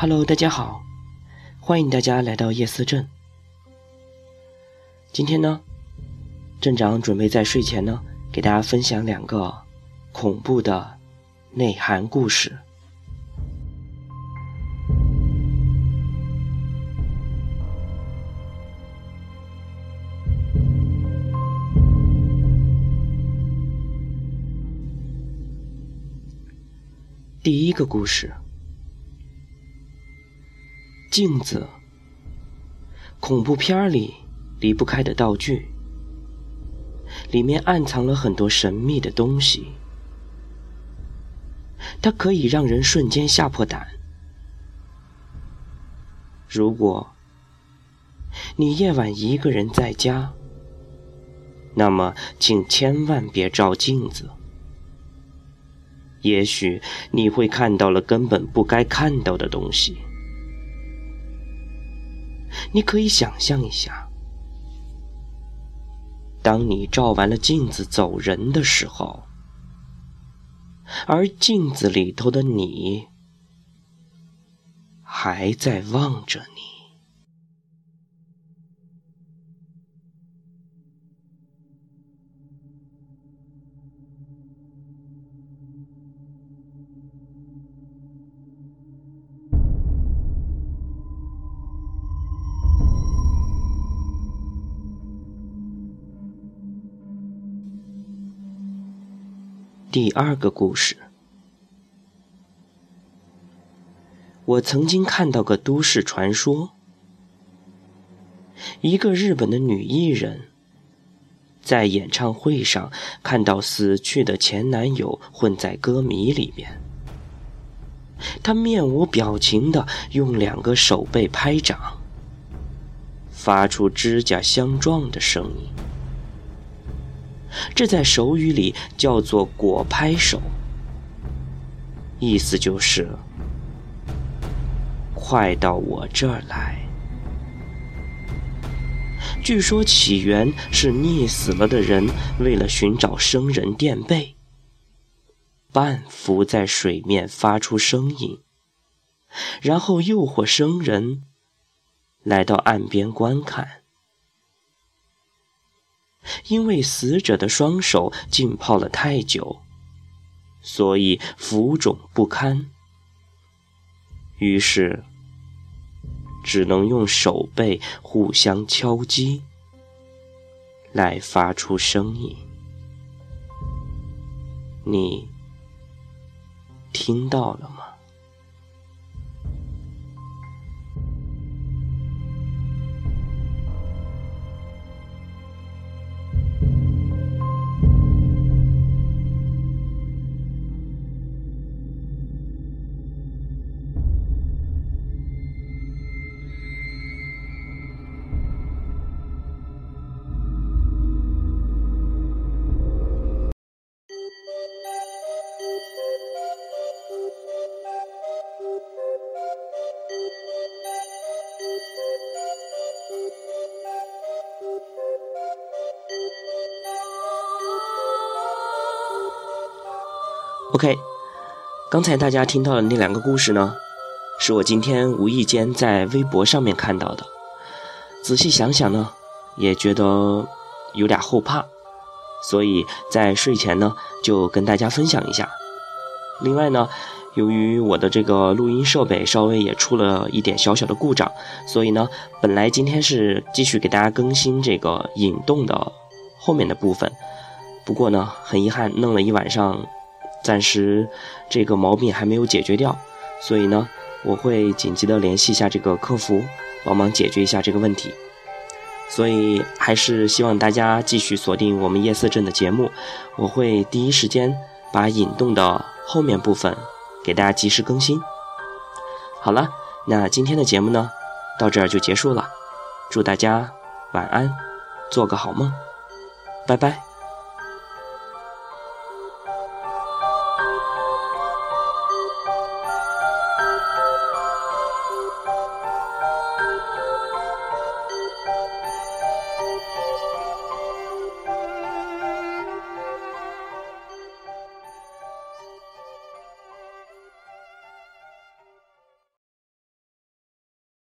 Hello，大家好，欢迎大家来到夜思镇。今天呢，镇长准备在睡前呢，给大家分享两个恐怖的内涵故事。第一个故事。镜子，恐怖片里离不开的道具，里面暗藏了很多神秘的东西。它可以让人瞬间吓破胆。如果你夜晚一个人在家，那么请千万别照镜子，也许你会看到了根本不该看到的东西。你可以想象一下，当你照完了镜子走人的时候，而镜子里头的你还在望着你。第二个故事，我曾经看到个都市传说：一个日本的女艺人，在演唱会上看到死去的前男友混在歌迷里面，她面无表情的用两个手背拍掌，发出指甲相撞的声音。这在手语里叫做“果拍手”，意思就是“快到我这儿来”。据说起源是溺死了的人为了寻找生人垫背，半浮在水面发出声音，然后诱惑生人来到岸边观看。因为死者的双手浸泡了太久，所以浮肿不堪，于是只能用手背互相敲击来发出声音。你听到了吗？OK，刚才大家听到的那两个故事呢，是我今天无意间在微博上面看到的。仔细想想呢，也觉得有点后怕，所以在睡前呢就跟大家分享一下。另外呢，由于我的这个录音设备稍微也出了一点小小的故障，所以呢，本来今天是继续给大家更新这个引动的后面的部分，不过呢，很遗憾，弄了一晚上。暂时这个毛病还没有解决掉，所以呢，我会紧急的联系一下这个客服，帮忙解决一下这个问题。所以还是希望大家继续锁定我们夜色镇的节目，我会第一时间把引动的后面部分给大家及时更新。好了，那今天的节目呢，到这儿就结束了，祝大家晚安，做个好梦，拜拜。